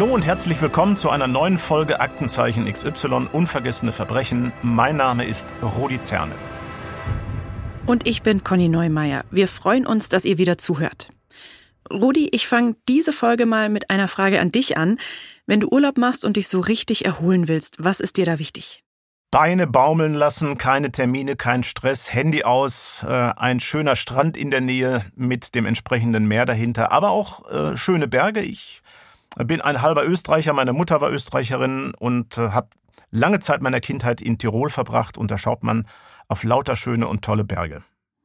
Hallo und herzlich willkommen zu einer neuen Folge Aktenzeichen XY Unvergessene Verbrechen. Mein Name ist Rudi Zerne. Und ich bin Conny Neumeier. Wir freuen uns, dass ihr wieder zuhört. Rudi, ich fange diese Folge mal mit einer Frage an dich an. Wenn du Urlaub machst und dich so richtig erholen willst, was ist dir da wichtig? Beine baumeln lassen, keine Termine, kein Stress, Handy aus, äh, ein schöner Strand in der Nähe mit dem entsprechenden Meer dahinter, aber auch äh, schöne Berge. Ich bin ein halber Österreicher, meine Mutter war Österreicherin und äh, habe lange Zeit meiner Kindheit in Tirol verbracht und da schaut man auf lauter schöne und tolle Berge.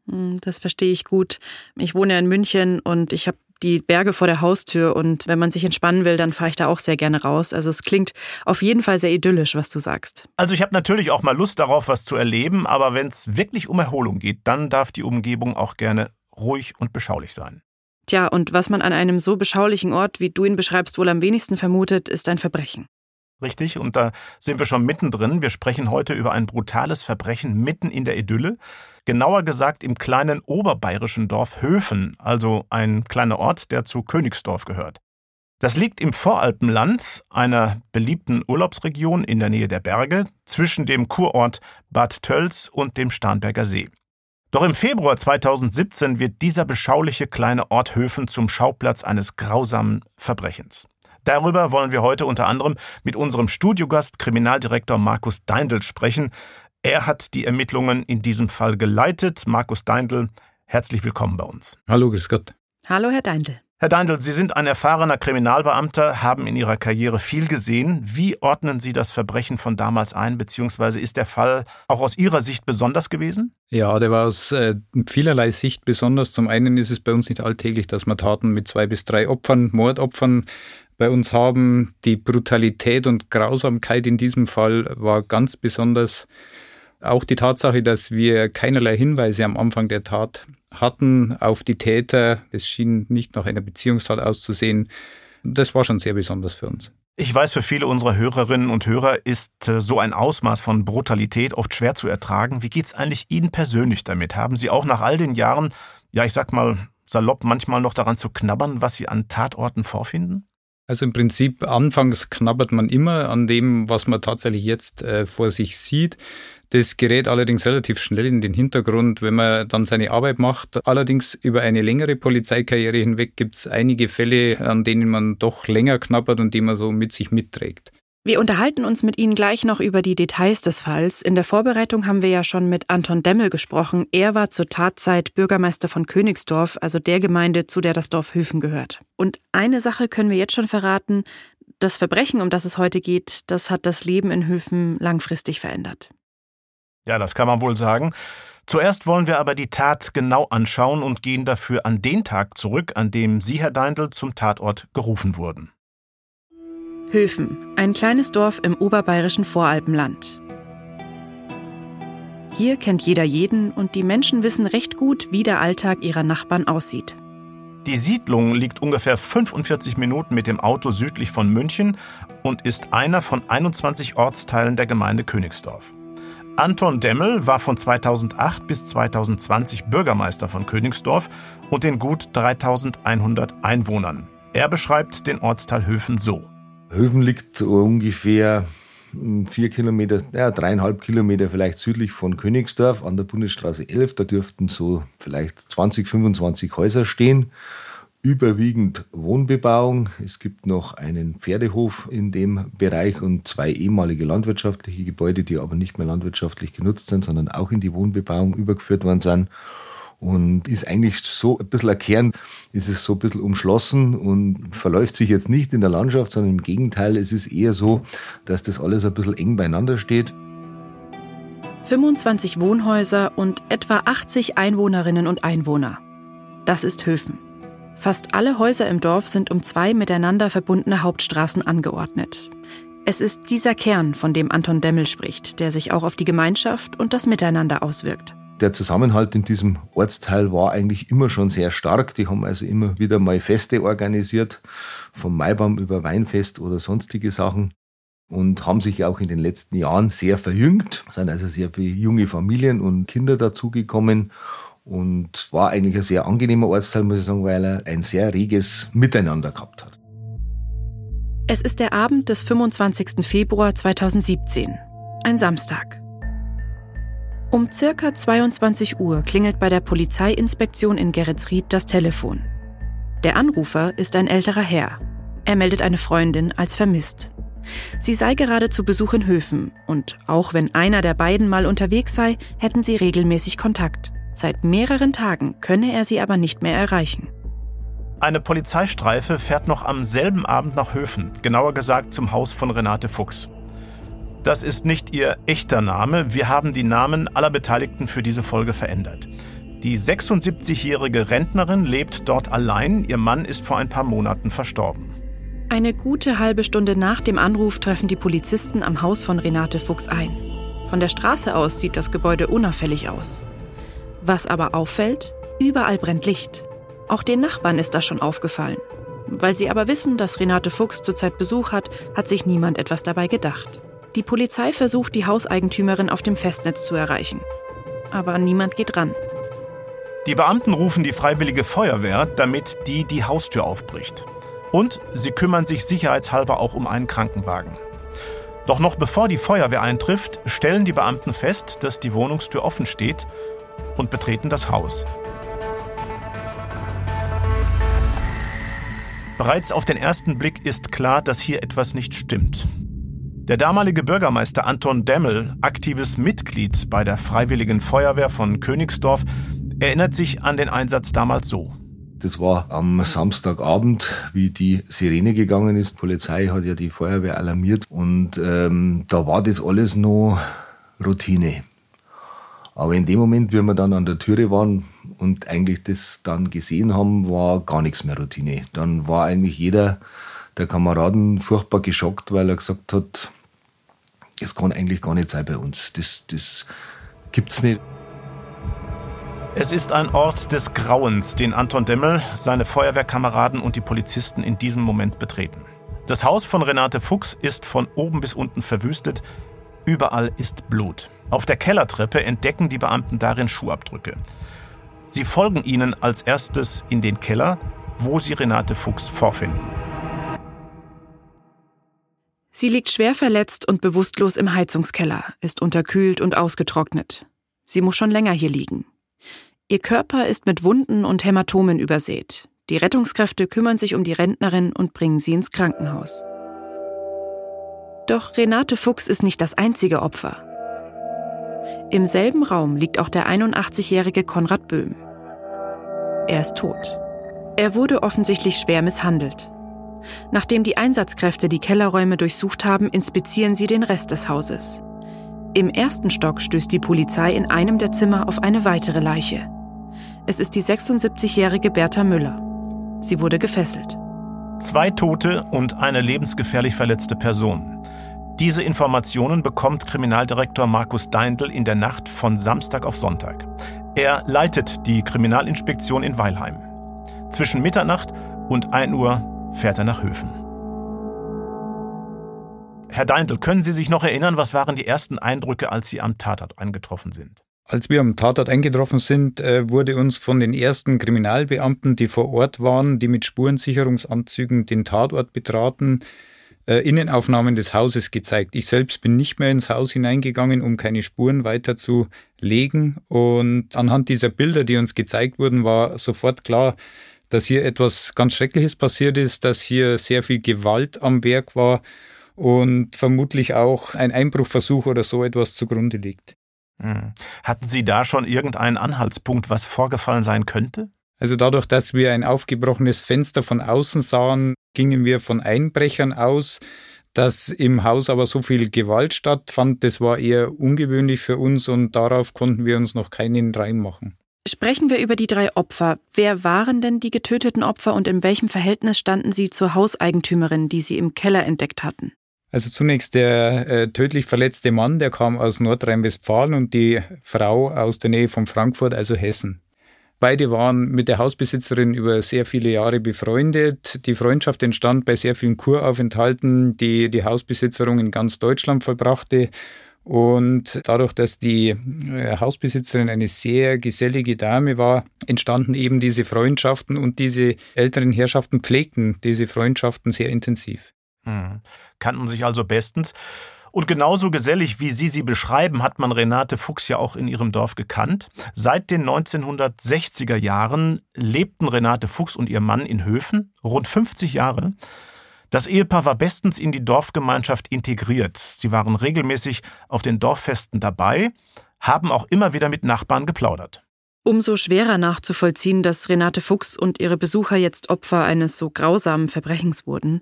Hm, das verstehe ich gut. Ich wohne ja in München und ich habe die Berge vor der Haustür und wenn man sich entspannen will, dann fahre ich da auch sehr gerne raus. Also es klingt auf jeden Fall sehr idyllisch, was du sagst. Also ich habe natürlich auch mal Lust darauf, was zu erleben, aber wenn es wirklich um Erholung geht, dann darf die Umgebung auch gerne ruhig und beschaulich sein. Tja, und was man an einem so beschaulichen Ort, wie du ihn beschreibst, wohl am wenigsten vermutet, ist ein Verbrechen. Richtig, und da sind wir schon mittendrin. Wir sprechen heute über ein brutales Verbrechen mitten in der Idylle. Genauer gesagt im kleinen oberbayerischen Dorf Höfen, also ein kleiner Ort, der zu Königsdorf gehört. Das liegt im Voralpenland, einer beliebten Urlaubsregion in der Nähe der Berge, zwischen dem Kurort Bad Tölz und dem Starnberger See. Doch im Februar 2017 wird dieser beschauliche kleine Ort Höfen zum Schauplatz eines grausamen Verbrechens. Darüber wollen wir heute unter anderem mit unserem Studiogast Kriminaldirektor Markus Deindl sprechen. Er hat die Ermittlungen in diesem Fall geleitet. Markus Deindl, herzlich willkommen bei uns. Hallo, grüß Gott. Hallo, Herr Deindl. Herr Deindl, Sie sind ein erfahrener Kriminalbeamter, haben in Ihrer Karriere viel gesehen. Wie ordnen Sie das Verbrechen von damals ein, beziehungsweise ist der Fall auch aus Ihrer Sicht besonders gewesen? Ja, der war aus äh, vielerlei Sicht besonders. Zum einen ist es bei uns nicht alltäglich, dass wir Taten mit zwei bis drei Opfern, Mordopfern bei uns haben. Die Brutalität und Grausamkeit in diesem Fall war ganz besonders. Auch die Tatsache, dass wir keinerlei Hinweise am Anfang der Tat hatten auf die Täter. Es schien nicht nach einer Beziehungstat auszusehen. Das war schon sehr besonders für uns. Ich weiß, für viele unserer Hörerinnen und Hörer ist äh, so ein Ausmaß von Brutalität oft schwer zu ertragen. Wie geht es eigentlich Ihnen persönlich damit? Haben Sie auch nach all den Jahren, ja, ich sag mal salopp, manchmal noch daran zu knabbern, was Sie an Tatorten vorfinden? Also im Prinzip anfangs knabbert man immer an dem, was man tatsächlich jetzt äh, vor sich sieht. Das gerät allerdings relativ schnell in den Hintergrund, wenn man dann seine Arbeit macht. Allerdings über eine längere Polizeikarriere hinweg gibt es einige Fälle, an denen man doch länger knabbert und die man so mit sich mitträgt. Wir unterhalten uns mit Ihnen gleich noch über die Details des Falls. In der Vorbereitung haben wir ja schon mit Anton Demmel gesprochen. Er war zur Tatzeit Bürgermeister von Königsdorf, also der Gemeinde, zu der das Dorf Höfen gehört. Und eine Sache können wir jetzt schon verraten. Das Verbrechen, um das es heute geht, das hat das Leben in Höfen langfristig verändert. Ja, das kann man wohl sagen. Zuerst wollen wir aber die Tat genau anschauen und gehen dafür an den Tag zurück, an dem Sie, Herr Deindl, zum Tatort gerufen wurden. Höfen, ein kleines Dorf im oberbayerischen Voralpenland. Hier kennt jeder jeden und die Menschen wissen recht gut, wie der Alltag ihrer Nachbarn aussieht. Die Siedlung liegt ungefähr 45 Minuten mit dem Auto südlich von München und ist einer von 21 Ortsteilen der Gemeinde Königsdorf. Anton Demmel war von 2008 bis 2020 Bürgermeister von Königsdorf und den gut 3100 Einwohnern. Er beschreibt den Ortsteil Höfen so. Höfen liegt ungefähr vier Kilometer, ja, dreieinhalb Kilometer vielleicht südlich von Königsdorf an der Bundesstraße 11. Da dürften so vielleicht 20, 25 Häuser stehen. Überwiegend Wohnbebauung. Es gibt noch einen Pferdehof in dem Bereich und zwei ehemalige landwirtschaftliche Gebäude, die aber nicht mehr landwirtschaftlich genutzt sind, sondern auch in die Wohnbebauung übergeführt worden sind und ist eigentlich so ein bisschen ein Kern, ist es so ein bisschen umschlossen und verläuft sich jetzt nicht in der Landschaft, sondern im Gegenteil, es ist eher so, dass das alles ein bisschen eng beieinander steht. 25 Wohnhäuser und etwa 80 Einwohnerinnen und Einwohner. Das ist Höfen. Fast alle Häuser im Dorf sind um zwei miteinander verbundene Hauptstraßen angeordnet. Es ist dieser Kern, von dem Anton Demmel spricht, der sich auch auf die Gemeinschaft und das Miteinander auswirkt der Zusammenhalt in diesem Ortsteil war eigentlich immer schon sehr stark. Die haben also immer wieder mal Feste organisiert, vom Maibaum über Weinfest oder sonstige Sachen und haben sich auch in den letzten Jahren sehr verjüngt. Es sind also sehr viele junge Familien und Kinder dazugekommen und war eigentlich ein sehr angenehmer Ortsteil, muss ich sagen, weil er ein sehr reges Miteinander gehabt hat. Es ist der Abend des 25. Februar 2017, ein Samstag. Um circa 22 Uhr klingelt bei der Polizeiinspektion in Geretsried das Telefon. Der Anrufer ist ein älterer Herr. Er meldet eine Freundin als vermisst. Sie sei gerade zu Besuch in Höfen und auch wenn einer der beiden mal unterwegs sei, hätten sie regelmäßig Kontakt. Seit mehreren Tagen könne er sie aber nicht mehr erreichen. Eine Polizeistreife fährt noch am selben Abend nach Höfen, genauer gesagt zum Haus von Renate Fuchs. Das ist nicht ihr echter Name, wir haben die Namen aller Beteiligten für diese Folge verändert. Die 76-jährige Rentnerin lebt dort allein, ihr Mann ist vor ein paar Monaten verstorben. Eine gute halbe Stunde nach dem Anruf treffen die Polizisten am Haus von Renate Fuchs ein. Von der Straße aus sieht das Gebäude unauffällig aus. Was aber auffällt, überall brennt Licht. Auch den Nachbarn ist das schon aufgefallen. Weil sie aber wissen, dass Renate Fuchs zurzeit Besuch hat, hat sich niemand etwas dabei gedacht. Die Polizei versucht, die Hauseigentümerin auf dem Festnetz zu erreichen. Aber niemand geht ran. Die Beamten rufen die freiwillige Feuerwehr, damit die die Haustür aufbricht. Und sie kümmern sich sicherheitshalber auch um einen Krankenwagen. Doch noch bevor die Feuerwehr eintrifft, stellen die Beamten fest, dass die Wohnungstür offen steht und betreten das Haus. Bereits auf den ersten Blick ist klar, dass hier etwas nicht stimmt. Der damalige Bürgermeister Anton Demmel, aktives Mitglied bei der Freiwilligen Feuerwehr von Königsdorf, erinnert sich an den Einsatz damals so. Das war am Samstagabend, wie die Sirene gegangen ist. Die Polizei hat ja die Feuerwehr alarmiert und ähm, da war das alles noch Routine. Aber in dem Moment, wie wir dann an der Türe waren und eigentlich das dann gesehen haben, war gar nichts mehr Routine. Dann war eigentlich jeder der Kameraden furchtbar geschockt, weil er gesagt hat, es kann eigentlich gar nicht sein bei uns. Das, das gibt's nicht. Es ist ein Ort des Grauens, den Anton Demmel, seine Feuerwehrkameraden und die Polizisten in diesem Moment betreten. Das Haus von Renate Fuchs ist von oben bis unten verwüstet. Überall ist Blut. Auf der Kellertreppe entdecken die Beamten darin Schuhabdrücke. Sie folgen ihnen als erstes in den Keller, wo sie Renate Fuchs vorfinden. Sie liegt schwer verletzt und bewusstlos im Heizungskeller, ist unterkühlt und ausgetrocknet. Sie muss schon länger hier liegen. Ihr Körper ist mit Wunden und Hämatomen übersät. Die Rettungskräfte kümmern sich um die Rentnerin und bringen sie ins Krankenhaus. Doch Renate Fuchs ist nicht das einzige Opfer. Im selben Raum liegt auch der 81-jährige Konrad Böhm. Er ist tot. Er wurde offensichtlich schwer misshandelt. Nachdem die Einsatzkräfte die Kellerräume durchsucht haben, inspizieren sie den Rest des Hauses. Im ersten Stock stößt die Polizei in einem der Zimmer auf eine weitere Leiche. Es ist die 76-jährige Bertha Müller. Sie wurde gefesselt. Zwei Tote und eine lebensgefährlich verletzte Person. Diese Informationen bekommt Kriminaldirektor Markus Deindl in der Nacht von Samstag auf Sonntag. Er leitet die Kriminalinspektion in Weilheim. Zwischen Mitternacht und 1 Uhr fährt er nach Höfen. Herr Deindl, können Sie sich noch erinnern, was waren die ersten Eindrücke, als Sie am Tatort eingetroffen sind? Als wir am Tatort eingetroffen sind, äh, wurde uns von den ersten Kriminalbeamten, die vor Ort waren, die mit Spurensicherungsanzügen den Tatort betraten, äh, Innenaufnahmen des Hauses gezeigt. Ich selbst bin nicht mehr ins Haus hineingegangen, um keine Spuren weiterzulegen. Und anhand dieser Bilder, die uns gezeigt wurden, war sofort klar, dass hier etwas ganz Schreckliches passiert ist, dass hier sehr viel Gewalt am Werk war und vermutlich auch ein Einbruchversuch oder so etwas zugrunde liegt. Hm. Hatten Sie da schon irgendeinen Anhaltspunkt, was vorgefallen sein könnte? Also dadurch, dass wir ein aufgebrochenes Fenster von außen sahen, gingen wir von Einbrechern aus. Dass im Haus aber so viel Gewalt stattfand, das war eher ungewöhnlich für uns und darauf konnten wir uns noch keinen Reim machen. Sprechen wir über die drei Opfer. Wer waren denn die getöteten Opfer und in welchem Verhältnis standen sie zur Hauseigentümerin, die sie im Keller entdeckt hatten? Also zunächst der äh, tödlich verletzte Mann, der kam aus Nordrhein-Westfalen und die Frau aus der Nähe von Frankfurt, also Hessen. Beide waren mit der Hausbesitzerin über sehr viele Jahre befreundet. Die Freundschaft entstand bei sehr vielen Kuraufenthalten, die die Hausbesitzerin in ganz Deutschland vollbrachte. Und dadurch, dass die äh, Hausbesitzerin eine sehr gesellige Dame war, entstanden eben diese Freundschaften und diese älteren Herrschaften pflegten diese Freundschaften sehr intensiv. Hm. Kannten sich also bestens. Und genauso gesellig, wie Sie sie beschreiben, hat man Renate Fuchs ja auch in ihrem Dorf gekannt. Seit den 1960er Jahren lebten Renate Fuchs und ihr Mann in Höfen, rund 50 Jahre. Das Ehepaar war bestens in die Dorfgemeinschaft integriert. Sie waren regelmäßig auf den Dorffesten dabei, haben auch immer wieder mit Nachbarn geplaudert. Umso schwerer nachzuvollziehen, dass Renate Fuchs und ihre Besucher jetzt Opfer eines so grausamen Verbrechens wurden.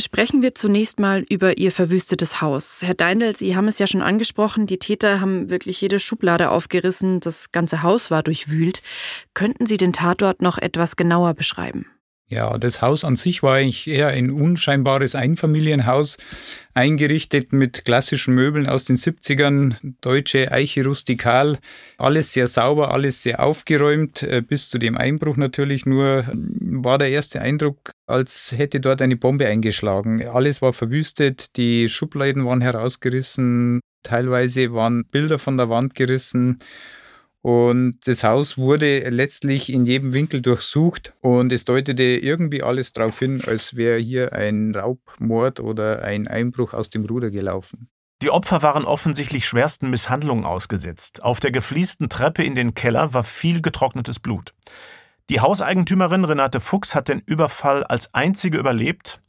Sprechen wir zunächst mal über Ihr verwüstetes Haus. Herr Deindl, Sie haben es ja schon angesprochen, die Täter haben wirklich jede Schublade aufgerissen, das ganze Haus war durchwühlt. Könnten Sie den Tatort noch etwas genauer beschreiben? Ja, das Haus an sich war eigentlich eher ein unscheinbares Einfamilienhaus, eingerichtet mit klassischen Möbeln aus den 70ern, deutsche Eiche rustikal, alles sehr sauber, alles sehr aufgeräumt, äh, bis zu dem Einbruch natürlich nur war der erste Eindruck, als hätte dort eine Bombe eingeschlagen. Alles war verwüstet, die Schubladen waren herausgerissen, teilweise waren Bilder von der Wand gerissen und das Haus wurde letztlich in jedem Winkel durchsucht und es deutete irgendwie alles darauf hin, als wäre hier ein Raubmord oder ein Einbruch aus dem Ruder gelaufen. Die Opfer waren offensichtlich schwersten Misshandlungen ausgesetzt. Auf der gefliesten Treppe in den Keller war viel getrocknetes Blut. Die Hauseigentümerin Renate Fuchs hat den Überfall als einzige überlebt.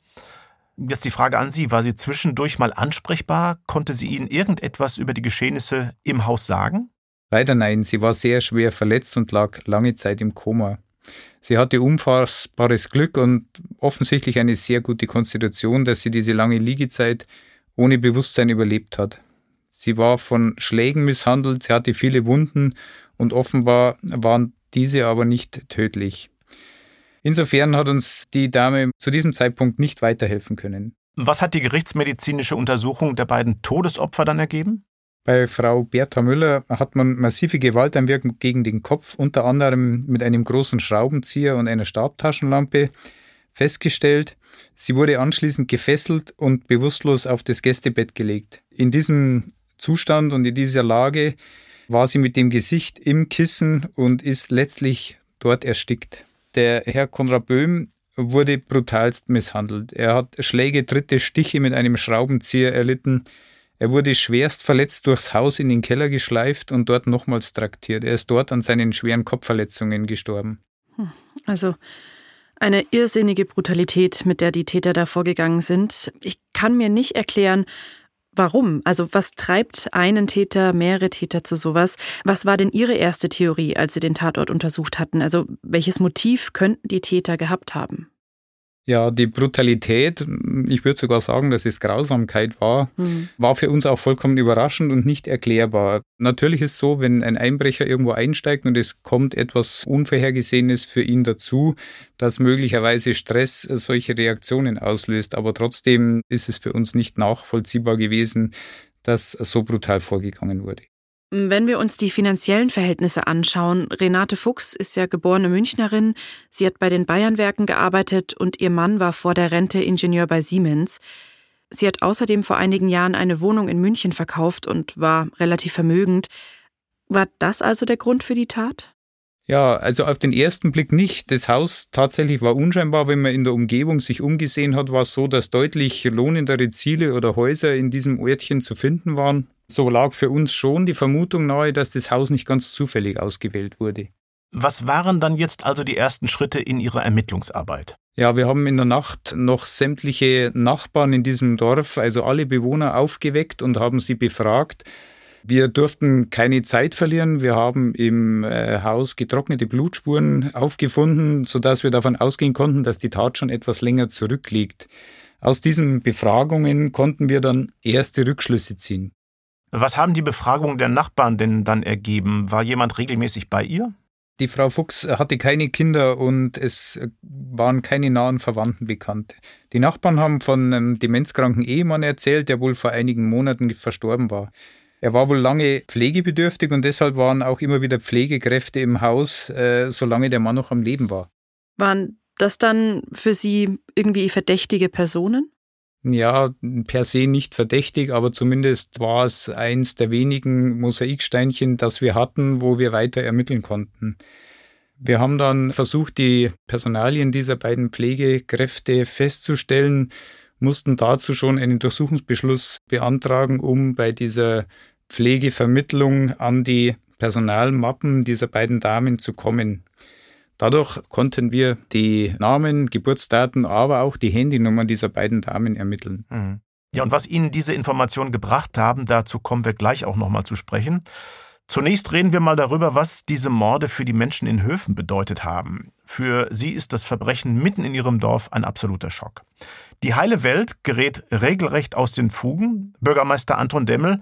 Jetzt die Frage an Sie, war sie zwischendurch mal ansprechbar? Konnte sie Ihnen irgendetwas über die Geschehnisse im Haus sagen? Leider nein, sie war sehr schwer verletzt und lag lange Zeit im Koma. Sie hatte unfassbares Glück und offensichtlich eine sehr gute Konstitution, dass sie diese lange Liegezeit ohne Bewusstsein überlebt hat. Sie war von Schlägen misshandelt, sie hatte viele Wunden und offenbar waren diese aber nicht tödlich. Insofern hat uns die Dame zu diesem Zeitpunkt nicht weiterhelfen können. Was hat die gerichtsmedizinische Untersuchung der beiden Todesopfer dann ergeben? Bei Frau Bertha Müller hat man massive Gewalteinwirkung gegen den Kopf, unter anderem mit einem großen Schraubenzieher und einer Stabtaschenlampe, festgestellt. Sie wurde anschließend gefesselt und bewusstlos auf das Gästebett gelegt. In diesem Zustand und in dieser Lage war sie mit dem Gesicht im Kissen und ist letztlich dort erstickt. Der Herr Konrad Böhm wurde brutalst misshandelt. Er hat Schläge, Tritte, Stiche mit einem Schraubenzieher erlitten. Er wurde schwerst verletzt durchs Haus in den Keller geschleift und dort nochmals traktiert. Er ist dort an seinen schweren Kopfverletzungen gestorben. Hm, also eine irrsinnige Brutalität, mit der die Täter da vorgegangen sind. Ich kann mir nicht erklären, warum. Also was treibt einen Täter, mehrere Täter zu sowas? Was war denn Ihre erste Theorie, als Sie den Tatort untersucht hatten? Also welches Motiv könnten die Täter gehabt haben? Ja, die Brutalität, ich würde sogar sagen, dass es Grausamkeit war, mhm. war für uns auch vollkommen überraschend und nicht erklärbar. Natürlich ist es so, wenn ein Einbrecher irgendwo einsteigt und es kommt etwas Unvorhergesehenes für ihn dazu, dass möglicherweise Stress solche Reaktionen auslöst. Aber trotzdem ist es für uns nicht nachvollziehbar gewesen, dass so brutal vorgegangen wurde. Wenn wir uns die finanziellen Verhältnisse anschauen, Renate Fuchs ist ja geborene Münchnerin, sie hat bei den Bayernwerken gearbeitet und ihr Mann war vor der Rente Ingenieur bei Siemens. Sie hat außerdem vor einigen Jahren eine Wohnung in München verkauft und war relativ vermögend. War das also der Grund für die Tat? Ja, also auf den ersten Blick nicht. Das Haus tatsächlich war unscheinbar. Wenn man in der Umgebung sich umgesehen hat, war es so, dass deutlich lohnendere Ziele oder Häuser in diesem Örtchen zu finden waren. So lag für uns schon die Vermutung nahe, dass das Haus nicht ganz zufällig ausgewählt wurde. Was waren dann jetzt also die ersten Schritte in Ihrer Ermittlungsarbeit? Ja, wir haben in der Nacht noch sämtliche Nachbarn in diesem Dorf, also alle Bewohner, aufgeweckt und haben sie befragt. Wir durften keine Zeit verlieren. Wir haben im äh, Haus getrocknete Blutspuren aufgefunden, sodass wir davon ausgehen konnten, dass die Tat schon etwas länger zurückliegt. Aus diesen Befragungen konnten wir dann erste Rückschlüsse ziehen. Was haben die Befragungen der Nachbarn denn dann ergeben? War jemand regelmäßig bei ihr? Die Frau Fuchs hatte keine Kinder und es waren keine nahen Verwandten bekannt. Die Nachbarn haben von einem demenzkranken Ehemann erzählt, der wohl vor einigen Monaten verstorben war. Er war wohl lange pflegebedürftig und deshalb waren auch immer wieder Pflegekräfte im Haus, äh, solange der Mann noch am Leben war. Waren das dann für Sie irgendwie verdächtige Personen? Ja, per se nicht verdächtig, aber zumindest war es eins der wenigen Mosaiksteinchen, das wir hatten, wo wir weiter ermitteln konnten. Wir haben dann versucht, die Personalien dieser beiden Pflegekräfte festzustellen, mussten dazu schon einen Durchsuchungsbeschluss beantragen, um bei dieser Pflegevermittlung an die Personalmappen dieser beiden Damen zu kommen. Dadurch konnten wir die Namen, Geburtsdaten, aber auch die Handynummern dieser beiden Damen ermitteln. Mhm. Ja, und was Ihnen diese Informationen gebracht haben, dazu kommen wir gleich auch nochmal zu sprechen. Zunächst reden wir mal darüber, was diese Morde für die Menschen in Höfen bedeutet haben. Für sie ist das Verbrechen mitten in ihrem Dorf ein absoluter Schock. Die heile Welt gerät regelrecht aus den Fugen. Bürgermeister Anton Demmel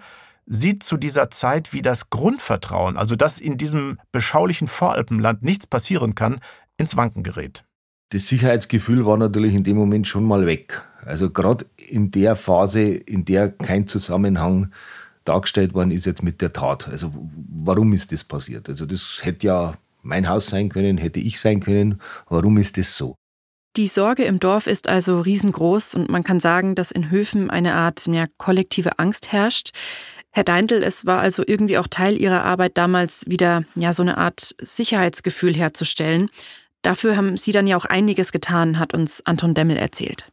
sieht zu dieser Zeit, wie das Grundvertrauen, also dass in diesem beschaulichen Voralpenland nichts passieren kann, ins Wanken gerät. Das Sicherheitsgefühl war natürlich in dem Moment schon mal weg. Also gerade in der Phase, in der kein Zusammenhang dargestellt worden ist jetzt mit der Tat. Also warum ist das passiert? Also das hätte ja mein Haus sein können, hätte ich sein können. Warum ist das so? Die Sorge im Dorf ist also riesengroß und man kann sagen, dass in Höfen eine Art ja, kollektive Angst herrscht. Herr Deindl, es war also irgendwie auch Teil Ihrer Arbeit damals wieder ja so eine Art Sicherheitsgefühl herzustellen. Dafür haben Sie dann ja auch einiges getan, hat uns Anton Demmel erzählt.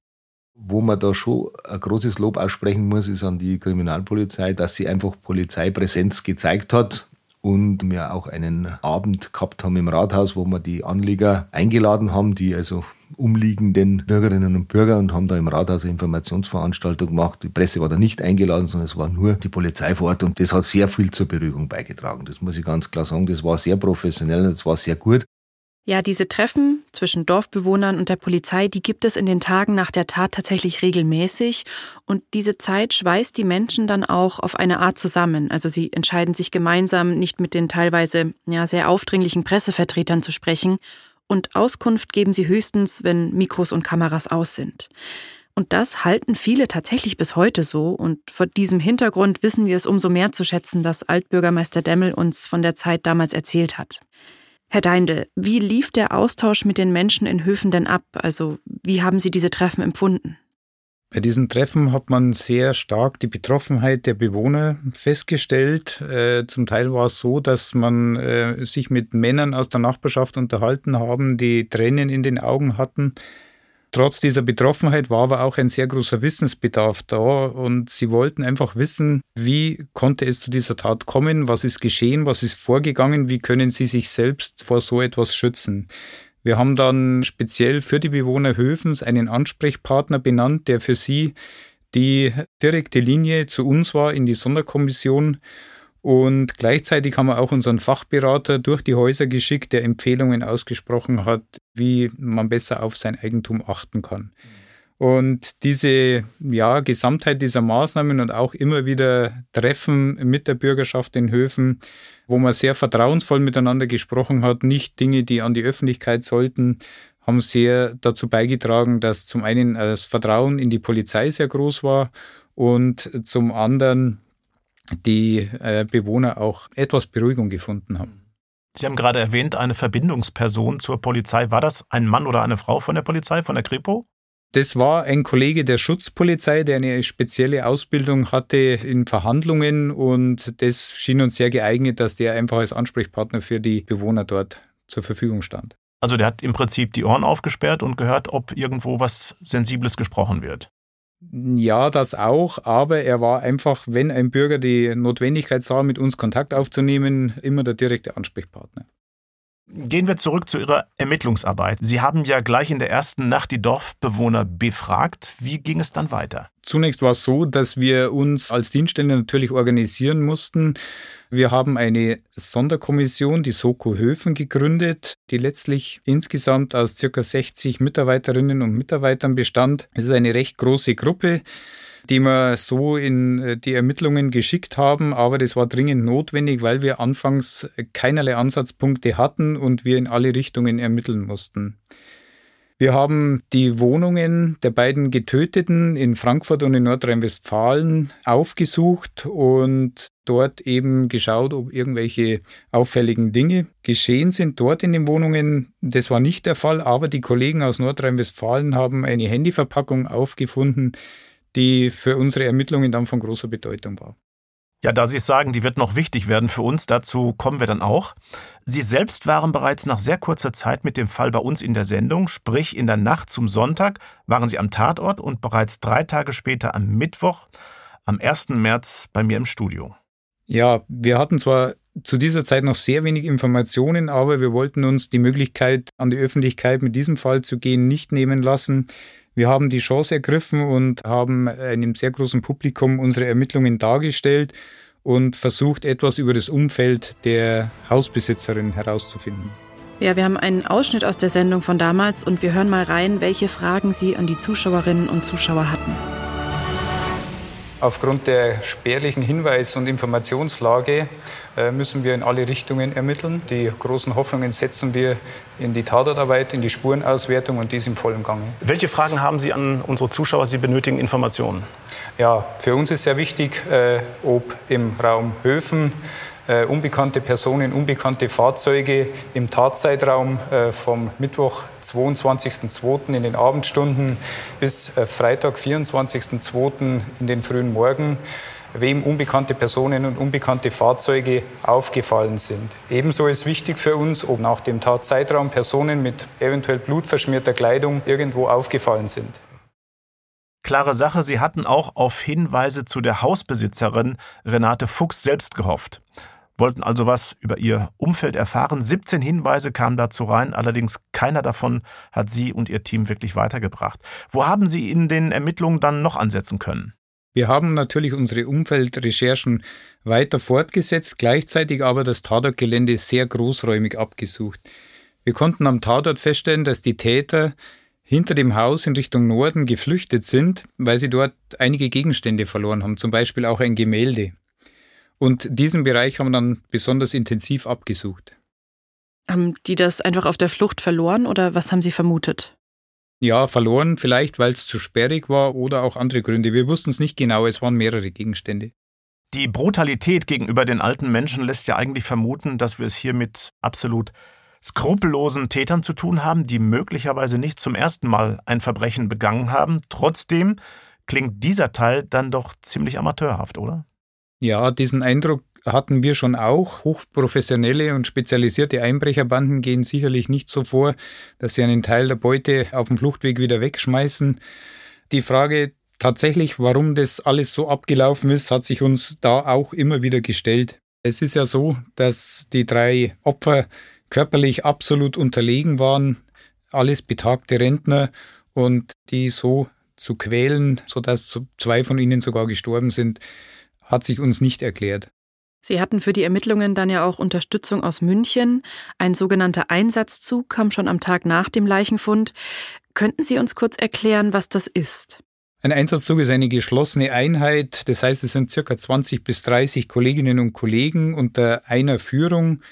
Wo man da schon ein großes Lob aussprechen muss, ist an die Kriminalpolizei, dass sie einfach Polizeipräsenz gezeigt hat und wir auch einen Abend gehabt haben im Rathaus, wo wir die Anleger eingeladen haben, die also umliegenden Bürgerinnen und Bürger und haben da im Rathaus eine Informationsveranstaltung gemacht. Die Presse war da nicht eingeladen, sondern es war nur die Polizei vor Ort und das hat sehr viel zur Beruhigung beigetragen. Das muss ich ganz klar sagen. Das war sehr professionell und das war sehr gut. Ja, diese Treffen zwischen Dorfbewohnern und der Polizei, die gibt es in den Tagen nach der Tat tatsächlich regelmäßig. Und diese Zeit schweißt die Menschen dann auch auf eine Art zusammen. Also sie entscheiden sich gemeinsam, nicht mit den teilweise ja, sehr aufdringlichen Pressevertretern zu sprechen. Und Auskunft geben sie höchstens, wenn Mikros und Kameras aus sind. Und das halten viele tatsächlich bis heute so. Und vor diesem Hintergrund wissen wir es umso mehr zu schätzen, dass Altbürgermeister Demmel uns von der Zeit damals erzählt hat. Herr Deindl, wie lief der Austausch mit den Menschen in Höfen denn ab? Also wie haben Sie diese Treffen empfunden? Bei diesen Treffen hat man sehr stark die Betroffenheit der Bewohner festgestellt. Äh, zum Teil war es so, dass man äh, sich mit Männern aus der Nachbarschaft unterhalten haben, die Tränen in den Augen hatten Trotz dieser Betroffenheit war aber auch ein sehr großer Wissensbedarf da und sie wollten einfach wissen, wie konnte es zu dieser Tat kommen, was ist geschehen, was ist vorgegangen, wie können sie sich selbst vor so etwas schützen. Wir haben dann speziell für die Bewohner Höfens einen Ansprechpartner benannt, der für sie die direkte Linie zu uns war in die Sonderkommission und gleichzeitig haben wir auch unseren Fachberater durch die Häuser geschickt, der Empfehlungen ausgesprochen hat, wie man besser auf sein Eigentum achten kann. Und diese ja, Gesamtheit dieser Maßnahmen und auch immer wieder Treffen mit der Bürgerschaft in Höfen, wo man sehr vertrauensvoll miteinander gesprochen hat, nicht Dinge, die an die Öffentlichkeit sollten, haben sehr dazu beigetragen, dass zum einen das Vertrauen in die Polizei sehr groß war und zum anderen die äh, Bewohner auch etwas Beruhigung gefunden haben. Sie haben gerade erwähnt, eine Verbindungsperson zur Polizei. War das ein Mann oder eine Frau von der Polizei, von der Kripo? Das war ein Kollege der Schutzpolizei, der eine spezielle Ausbildung hatte in Verhandlungen und das schien uns sehr geeignet, dass der einfach als Ansprechpartner für die Bewohner dort zur Verfügung stand. Also der hat im Prinzip die Ohren aufgesperrt und gehört, ob irgendwo was Sensibles gesprochen wird. Ja, das auch, aber er war einfach, wenn ein Bürger die Notwendigkeit sah, mit uns Kontakt aufzunehmen, immer der direkte Ansprechpartner. Gehen wir zurück zu Ihrer Ermittlungsarbeit. Sie haben ja gleich in der ersten Nacht die Dorfbewohner befragt. Wie ging es dann weiter? Zunächst war es so, dass wir uns als Dienststelle natürlich organisieren mussten. Wir haben eine Sonderkommission, die Soko Höfen, gegründet, die letztlich insgesamt aus circa 60 Mitarbeiterinnen und Mitarbeitern bestand. Es ist eine recht große Gruppe die wir so in äh, die Ermittlungen geschickt haben. Aber das war dringend notwendig, weil wir anfangs keinerlei Ansatzpunkte hatten und wir in alle Richtungen ermitteln mussten. Wir haben die Wohnungen der beiden Getöteten in Frankfurt und in Nordrhein-Westfalen aufgesucht und dort eben geschaut, ob irgendwelche auffälligen Dinge geschehen sind dort in den Wohnungen. Das war nicht der Fall, aber die Kollegen aus Nordrhein-Westfalen haben eine Handyverpackung aufgefunden, die für unsere Ermittlungen dann von großer Bedeutung war. Ja, da Sie sagen, die wird noch wichtig werden für uns, dazu kommen wir dann auch. Sie selbst waren bereits nach sehr kurzer Zeit mit dem Fall bei uns in der Sendung, sprich in der Nacht zum Sonntag waren Sie am Tatort und bereits drei Tage später am Mittwoch, am 1. März bei mir im Studio. Ja, wir hatten zwar zu dieser Zeit noch sehr wenig Informationen, aber wir wollten uns die Möglichkeit, an die Öffentlichkeit mit diesem Fall zu gehen, nicht nehmen lassen. Wir haben die Chance ergriffen und haben einem sehr großen Publikum unsere Ermittlungen dargestellt und versucht, etwas über das Umfeld der Hausbesitzerin herauszufinden. Ja, wir haben einen Ausschnitt aus der Sendung von damals und wir hören mal rein, welche Fragen Sie an die Zuschauerinnen und Zuschauer hatten. Aufgrund der spärlichen Hinweis- und Informationslage äh, müssen wir in alle Richtungen ermitteln. Die großen Hoffnungen setzen wir in die Tatortarbeit, in die Spurenauswertung und dies im vollen Gange. Welche Fragen haben Sie an unsere Zuschauer? Sie benötigen Informationen. Ja, für uns ist sehr wichtig, äh, ob im Raum Höfen äh, unbekannte Personen, unbekannte Fahrzeuge im Tatzeitraum äh, vom Mittwoch, 22.02. in den Abendstunden bis äh, Freitag, 24.02. in den frühen Morgen wem unbekannte Personen und unbekannte Fahrzeuge aufgefallen sind. Ebenso ist wichtig für uns, ob nach dem Tatzeitraum Personen mit eventuell blutverschmierter Kleidung irgendwo aufgefallen sind. Klare Sache, Sie hatten auch auf Hinweise zu der Hausbesitzerin Renate Fuchs selbst gehofft wollten also was über ihr Umfeld erfahren. 17 Hinweise kamen dazu rein, allerdings keiner davon hat sie und ihr Team wirklich weitergebracht. Wo haben Sie in den Ermittlungen dann noch ansetzen können? Wir haben natürlich unsere Umfeldrecherchen weiter fortgesetzt, gleichzeitig aber das Tatortgelände sehr großräumig abgesucht. Wir konnten am Tatort feststellen, dass die Täter hinter dem Haus in Richtung Norden geflüchtet sind, weil sie dort einige Gegenstände verloren haben, zum Beispiel auch ein Gemälde. Und diesen Bereich haben wir dann besonders intensiv abgesucht. Haben die das einfach auf der Flucht verloren oder was haben sie vermutet? Ja, verloren vielleicht, weil es zu sperrig war oder auch andere Gründe. Wir wussten es nicht genau, es waren mehrere Gegenstände. Die Brutalität gegenüber den alten Menschen lässt ja eigentlich vermuten, dass wir es hier mit absolut skrupellosen Tätern zu tun haben, die möglicherweise nicht zum ersten Mal ein Verbrechen begangen haben. Trotzdem klingt dieser Teil dann doch ziemlich amateurhaft, oder? Ja, diesen Eindruck hatten wir schon auch. Hochprofessionelle und spezialisierte Einbrecherbanden gehen sicherlich nicht so vor, dass sie einen Teil der Beute auf dem Fluchtweg wieder wegschmeißen. Die Frage tatsächlich, warum das alles so abgelaufen ist, hat sich uns da auch immer wieder gestellt. Es ist ja so, dass die drei Opfer körperlich absolut unterlegen waren, alles betagte Rentner und die so zu quälen, sodass zwei von ihnen sogar gestorben sind, hat sich uns nicht erklärt. Sie hatten für die Ermittlungen dann ja auch Unterstützung aus München. Ein sogenannter Einsatzzug kam schon am Tag nach dem Leichenfund. Könnten Sie uns kurz erklären, was das ist? Ein Einsatzzug ist eine geschlossene Einheit. Das heißt, es sind circa 20 bis 30 Kolleginnen und Kollegen unter einer Führung,